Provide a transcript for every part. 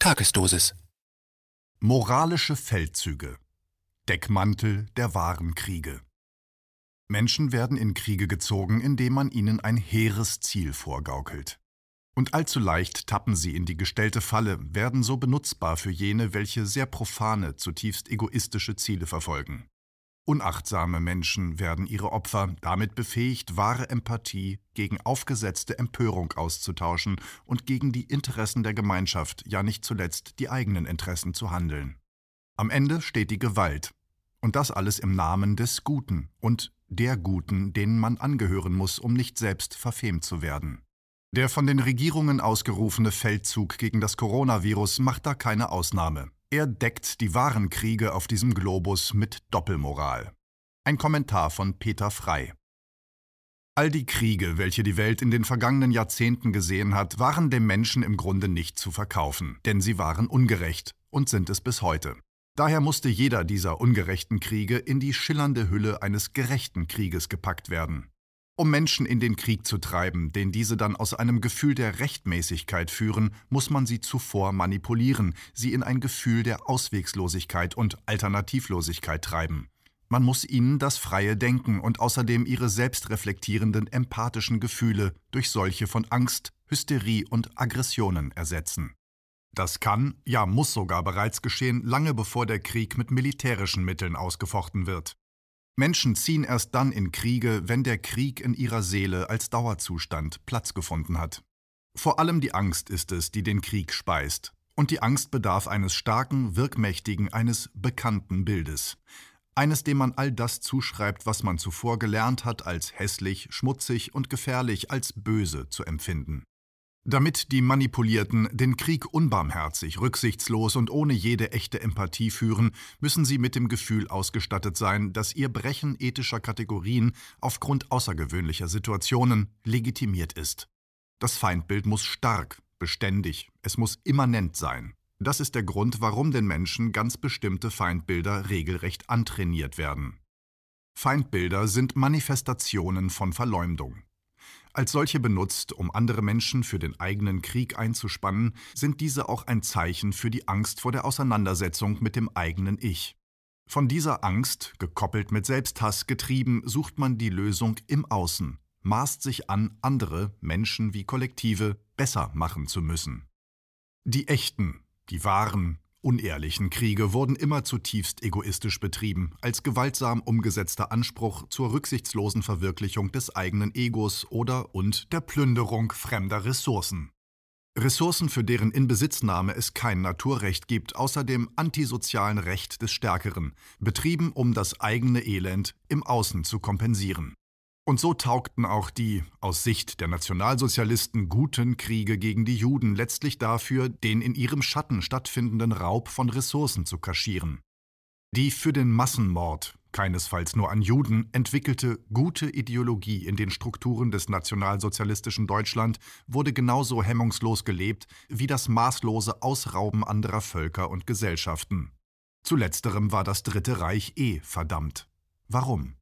Tagesdosis. Moralische Feldzüge. Deckmantel der wahren Kriege. Menschen werden in Kriege gezogen, indem man ihnen ein hehres Ziel vorgaukelt. Und allzu leicht tappen sie in die gestellte Falle, werden so benutzbar für jene, welche sehr profane, zutiefst egoistische Ziele verfolgen. Unachtsame Menschen werden ihre Opfer damit befähigt, wahre Empathie gegen aufgesetzte Empörung auszutauschen und gegen die Interessen der Gemeinschaft, ja nicht zuletzt die eigenen Interessen zu handeln. Am Ende steht die Gewalt. Und das alles im Namen des Guten und der Guten, denen man angehören muss, um nicht selbst verfemt zu werden. Der von den Regierungen ausgerufene Feldzug gegen das Coronavirus macht da keine Ausnahme. Er deckt die wahren Kriege auf diesem Globus mit Doppelmoral. Ein Kommentar von Peter Frey. All die Kriege, welche die Welt in den vergangenen Jahrzehnten gesehen hat, waren dem Menschen im Grunde nicht zu verkaufen, denn sie waren ungerecht und sind es bis heute. Daher musste jeder dieser ungerechten Kriege in die schillernde Hülle eines gerechten Krieges gepackt werden. Um Menschen in den Krieg zu treiben, den diese dann aus einem Gefühl der Rechtmäßigkeit führen, muss man sie zuvor manipulieren, sie in ein Gefühl der Auswegslosigkeit und Alternativlosigkeit treiben. Man muss ihnen das freie Denken und außerdem ihre selbstreflektierenden empathischen Gefühle durch solche von Angst, Hysterie und Aggressionen ersetzen. Das kann, ja muss sogar bereits geschehen, lange bevor der Krieg mit militärischen Mitteln ausgefochten wird. Menschen ziehen erst dann in Kriege, wenn der Krieg in ihrer Seele als Dauerzustand Platz gefunden hat. Vor allem die Angst ist es, die den Krieg speist. Und die Angst bedarf eines starken, wirkmächtigen, eines bekannten Bildes. Eines, dem man all das zuschreibt, was man zuvor gelernt hat, als hässlich, schmutzig und gefährlich, als böse zu empfinden. Damit die Manipulierten den Krieg unbarmherzig, rücksichtslos und ohne jede echte Empathie führen, müssen sie mit dem Gefühl ausgestattet sein, dass ihr Brechen ethischer Kategorien aufgrund außergewöhnlicher Situationen legitimiert ist. Das Feindbild muss stark, beständig, es muss immanent sein. Das ist der Grund, warum den Menschen ganz bestimmte Feindbilder regelrecht antrainiert werden. Feindbilder sind Manifestationen von Verleumdung. Als solche benutzt, um andere Menschen für den eigenen Krieg einzuspannen, sind diese auch ein Zeichen für die Angst vor der Auseinandersetzung mit dem eigenen Ich. Von dieser Angst, gekoppelt mit Selbsthass getrieben, sucht man die Lösung im Außen, maßt sich an, andere, Menschen wie Kollektive, besser machen zu müssen. Die echten, die wahren, unehrlichen Kriege wurden immer zutiefst egoistisch betrieben, als gewaltsam umgesetzter Anspruch zur rücksichtslosen Verwirklichung des eigenen Egos oder und der Plünderung fremder Ressourcen. Ressourcen, für deren Inbesitznahme es kein Naturrecht gibt, außer dem antisozialen Recht des Stärkeren, betrieben, um das eigene Elend im Außen zu kompensieren. Und so taugten auch die, aus Sicht der Nationalsozialisten, guten Kriege gegen die Juden letztlich dafür, den in ihrem Schatten stattfindenden Raub von Ressourcen zu kaschieren. Die für den Massenmord, keinesfalls nur an Juden, entwickelte gute Ideologie in den Strukturen des nationalsozialistischen Deutschland wurde genauso hemmungslos gelebt wie das maßlose Ausrauben anderer Völker und Gesellschaften. Zu letzterem war das Dritte Reich eh verdammt. Warum?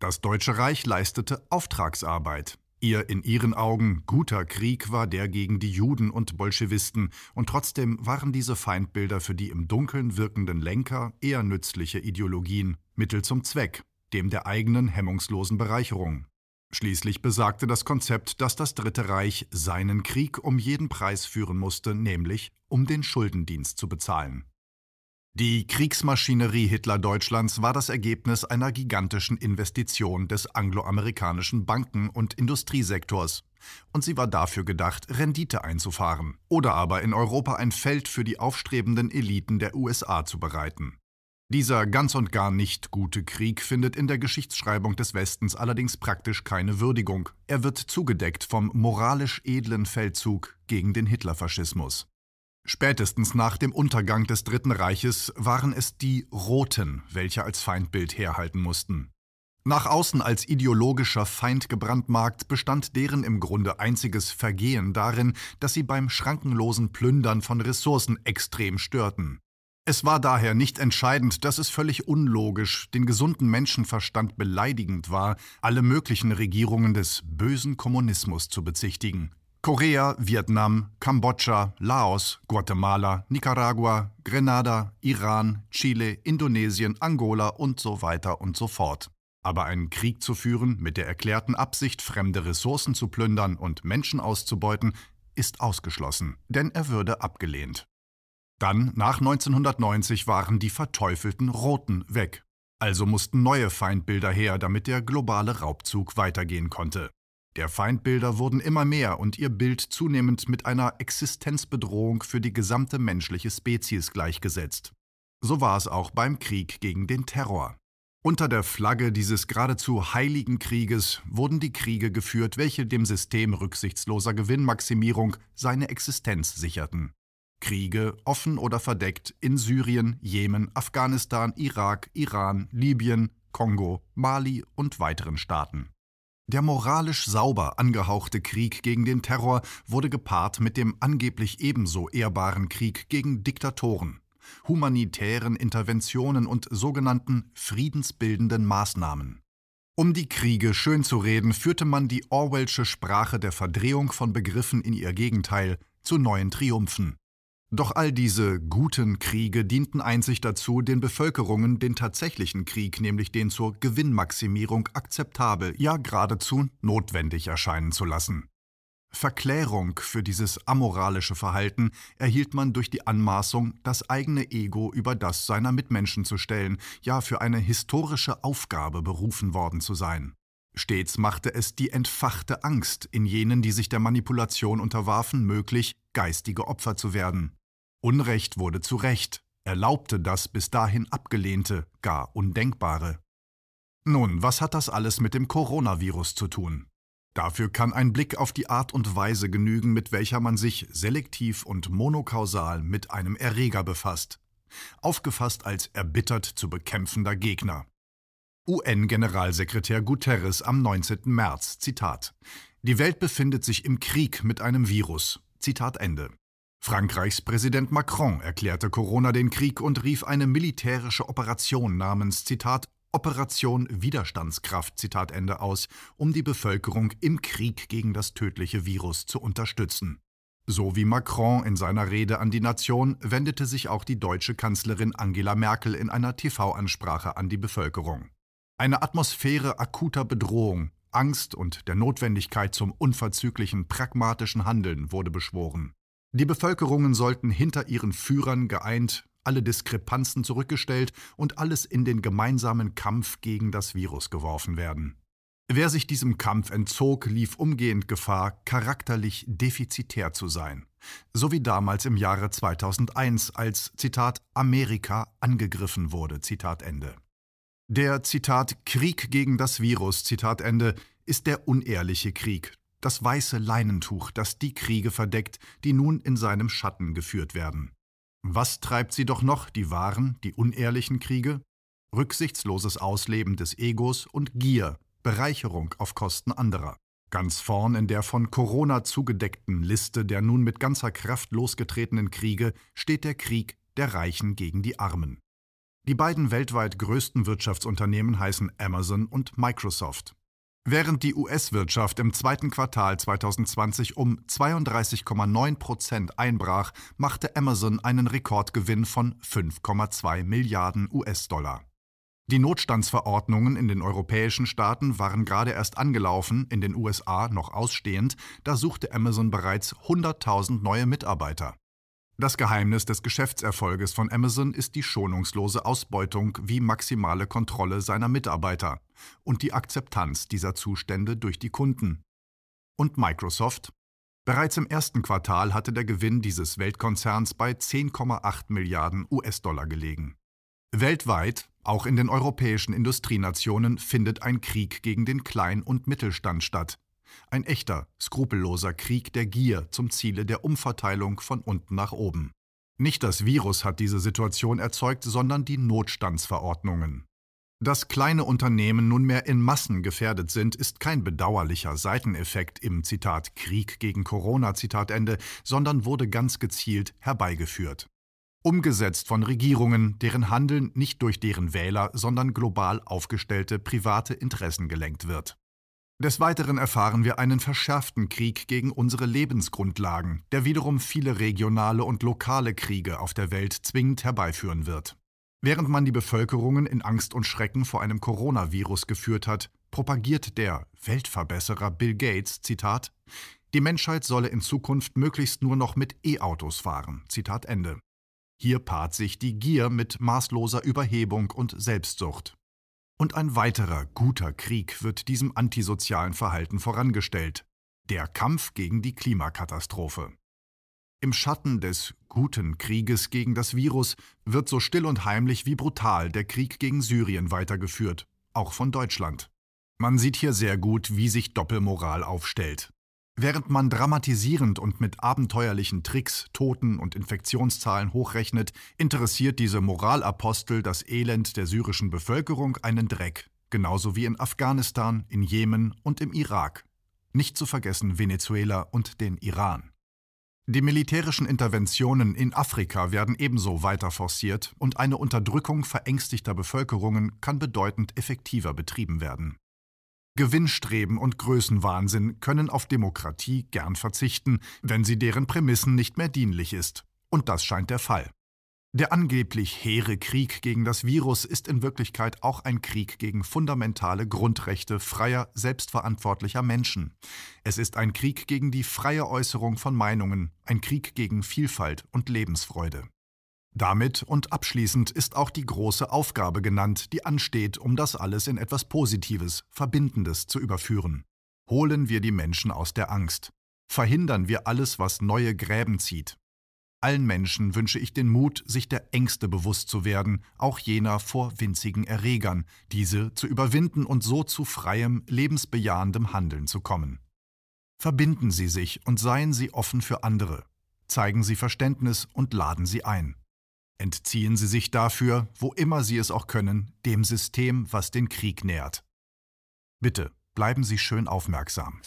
Das Deutsche Reich leistete Auftragsarbeit. Ihr in ihren Augen guter Krieg war der gegen die Juden und Bolschewisten, und trotzdem waren diese Feindbilder für die im Dunkeln wirkenden Lenker eher nützliche Ideologien, Mittel zum Zweck, dem der eigenen hemmungslosen Bereicherung. Schließlich besagte das Konzept, dass das Dritte Reich seinen Krieg um jeden Preis führen musste, nämlich um den Schuldendienst zu bezahlen. Die Kriegsmaschinerie Hitler-Deutschlands war das Ergebnis einer gigantischen Investition des angloamerikanischen Banken- und Industriesektors. Und sie war dafür gedacht, Rendite einzufahren oder aber in Europa ein Feld für die aufstrebenden Eliten der USA zu bereiten. Dieser ganz und gar nicht gute Krieg findet in der Geschichtsschreibung des Westens allerdings praktisch keine Würdigung. Er wird zugedeckt vom moralisch edlen Feldzug gegen den Hitlerfaschismus. Spätestens nach dem Untergang des Dritten Reiches waren es die Roten, welche als Feindbild herhalten mussten. Nach außen als ideologischer Feind gebrandmarkt bestand deren im Grunde einziges Vergehen darin, dass sie beim schrankenlosen Plündern von Ressourcen extrem störten. Es war daher nicht entscheidend, dass es völlig unlogisch, den gesunden Menschenverstand beleidigend war, alle möglichen Regierungen des bösen Kommunismus zu bezichtigen. Korea, Vietnam, Kambodscha, Laos, Guatemala, Nicaragua, Grenada, Iran, Chile, Indonesien, Angola und so weiter und so fort. Aber einen Krieg zu führen mit der erklärten Absicht, fremde Ressourcen zu plündern und Menschen auszubeuten, ist ausgeschlossen, denn er würde abgelehnt. Dann, nach 1990, waren die verteufelten Roten weg. Also mussten neue Feindbilder her, damit der globale Raubzug weitergehen konnte. Der Feindbilder wurden immer mehr und ihr Bild zunehmend mit einer Existenzbedrohung für die gesamte menschliche Spezies gleichgesetzt. So war es auch beim Krieg gegen den Terror. Unter der Flagge dieses geradezu heiligen Krieges wurden die Kriege geführt, welche dem System rücksichtsloser Gewinnmaximierung seine Existenz sicherten. Kriege, offen oder verdeckt, in Syrien, Jemen, Afghanistan, Irak, Iran, Libyen, Kongo, Mali und weiteren Staaten. Der moralisch sauber angehauchte Krieg gegen den Terror wurde gepaart mit dem angeblich ebenso ehrbaren Krieg gegen Diktatoren, humanitären Interventionen und sogenannten friedensbildenden Maßnahmen. Um die Kriege schönzureden, führte man die Orwellsche Sprache der Verdrehung von Begriffen in ihr Gegenteil zu neuen Triumphen. Doch all diese guten Kriege dienten einzig dazu, den Bevölkerungen den tatsächlichen Krieg, nämlich den zur Gewinnmaximierung akzeptabel, ja geradezu notwendig erscheinen zu lassen. Verklärung für dieses amoralische Verhalten erhielt man durch die Anmaßung, das eigene Ego über das seiner Mitmenschen zu stellen, ja für eine historische Aufgabe berufen worden zu sein. Stets machte es die entfachte Angst in jenen, die sich der Manipulation unterwarfen, möglich, geistige Opfer zu werden. Unrecht wurde zu Recht, erlaubte das bis dahin Abgelehnte, gar Undenkbare. Nun, was hat das alles mit dem Coronavirus zu tun? Dafür kann ein Blick auf die Art und Weise genügen, mit welcher man sich selektiv und monokausal mit einem Erreger befasst, aufgefasst als erbittert zu bekämpfender Gegner. UN-Generalsekretär Guterres am 19. März, Zitat: Die Welt befindet sich im Krieg mit einem Virus. Zitat Ende. Frankreichs Präsident Macron erklärte Corona den Krieg und rief eine militärische Operation namens Zitat Operation Widerstandskraft Zitat Ende aus, um die Bevölkerung im Krieg gegen das tödliche Virus zu unterstützen. So wie Macron in seiner Rede an die Nation wendete sich auch die deutsche Kanzlerin Angela Merkel in einer TV-Ansprache an die Bevölkerung. Eine Atmosphäre akuter Bedrohung, Angst und der Notwendigkeit zum unverzüglichen pragmatischen Handeln wurde beschworen. Die Bevölkerungen sollten hinter ihren Führern geeint, alle Diskrepanzen zurückgestellt und alles in den gemeinsamen Kampf gegen das Virus geworfen werden. Wer sich diesem Kampf entzog, lief umgehend Gefahr, charakterlich defizitär zu sein. So wie damals im Jahre 2001, als Zitat Amerika angegriffen wurde. Zitat Ende. Der Zitat Krieg gegen das Virus Zitat Ende ist der unehrliche Krieg, das weiße Leinentuch, das die Kriege verdeckt, die nun in seinem Schatten geführt werden. Was treibt sie doch noch, die wahren, die unehrlichen Kriege? Rücksichtsloses Ausleben des Egos und Gier, Bereicherung auf Kosten anderer. Ganz vorn in der von Corona zugedeckten Liste der nun mit ganzer Kraft losgetretenen Kriege steht der Krieg der Reichen gegen die Armen. Die beiden weltweit größten Wirtschaftsunternehmen heißen Amazon und Microsoft. Während die US-Wirtschaft im zweiten Quartal 2020 um 32,9 Prozent einbrach, machte Amazon einen Rekordgewinn von 5,2 Milliarden US-Dollar. Die Notstandsverordnungen in den europäischen Staaten waren gerade erst angelaufen, in den USA noch ausstehend, da suchte Amazon bereits 100.000 neue Mitarbeiter. Das Geheimnis des Geschäftserfolges von Amazon ist die schonungslose Ausbeutung wie maximale Kontrolle seiner Mitarbeiter und die Akzeptanz dieser Zustände durch die Kunden. Und Microsoft? Bereits im ersten Quartal hatte der Gewinn dieses Weltkonzerns bei 10,8 Milliarden US-Dollar gelegen. Weltweit, auch in den europäischen Industrienationen, findet ein Krieg gegen den Klein- und Mittelstand statt, ein echter, skrupelloser Krieg der Gier zum Ziele der Umverteilung von unten nach oben. Nicht das Virus hat diese Situation erzeugt, sondern die Notstandsverordnungen. Dass kleine Unternehmen nunmehr in Massen gefährdet sind, ist kein bedauerlicher Seiteneffekt im Zitat Krieg gegen Corona Zitat Ende, sondern wurde ganz gezielt herbeigeführt. Umgesetzt von Regierungen, deren Handeln nicht durch deren Wähler, sondern global aufgestellte private Interessen gelenkt wird. Des Weiteren erfahren wir einen verschärften Krieg gegen unsere Lebensgrundlagen, der wiederum viele regionale und lokale Kriege auf der Welt zwingend herbeiführen wird. Während man die Bevölkerungen in Angst und Schrecken vor einem Coronavirus geführt hat, propagiert der Weltverbesserer Bill Gates, Zitat, die Menschheit solle in Zukunft möglichst nur noch mit E-Autos fahren. Zitat Ende. Hier paart sich die Gier mit maßloser Überhebung und Selbstsucht. Und ein weiterer guter Krieg wird diesem antisozialen Verhalten vorangestellt, der Kampf gegen die Klimakatastrophe. Im Schatten des guten Krieges gegen das Virus wird so still und heimlich wie brutal der Krieg gegen Syrien weitergeführt, auch von Deutschland. Man sieht hier sehr gut, wie sich Doppelmoral aufstellt. Während man dramatisierend und mit abenteuerlichen Tricks Toten und Infektionszahlen hochrechnet, interessiert diese Moralapostel das Elend der syrischen Bevölkerung einen Dreck, genauso wie in Afghanistan, in Jemen und im Irak. Nicht zu vergessen Venezuela und den Iran. Die militärischen Interventionen in Afrika werden ebenso weiter forciert und eine Unterdrückung verängstigter Bevölkerungen kann bedeutend effektiver betrieben werden. Gewinnstreben und Größenwahnsinn können auf Demokratie gern verzichten, wenn sie deren Prämissen nicht mehr dienlich ist. Und das scheint der Fall. Der angeblich hehre Krieg gegen das Virus ist in Wirklichkeit auch ein Krieg gegen fundamentale Grundrechte freier, selbstverantwortlicher Menschen. Es ist ein Krieg gegen die freie Äußerung von Meinungen, ein Krieg gegen Vielfalt und Lebensfreude. Damit und abschließend ist auch die große Aufgabe genannt, die ansteht, um das alles in etwas Positives, Verbindendes zu überführen. Holen wir die Menschen aus der Angst. Verhindern wir alles, was neue Gräben zieht. Allen Menschen wünsche ich den Mut, sich der Ängste bewusst zu werden, auch jener vor winzigen Erregern, diese zu überwinden und so zu freiem, lebensbejahendem Handeln zu kommen. Verbinden Sie sich und seien Sie offen für andere. Zeigen Sie Verständnis und laden Sie ein. Entziehen Sie sich dafür, wo immer Sie es auch können, dem System, was den Krieg nährt. Bitte bleiben Sie schön aufmerksam.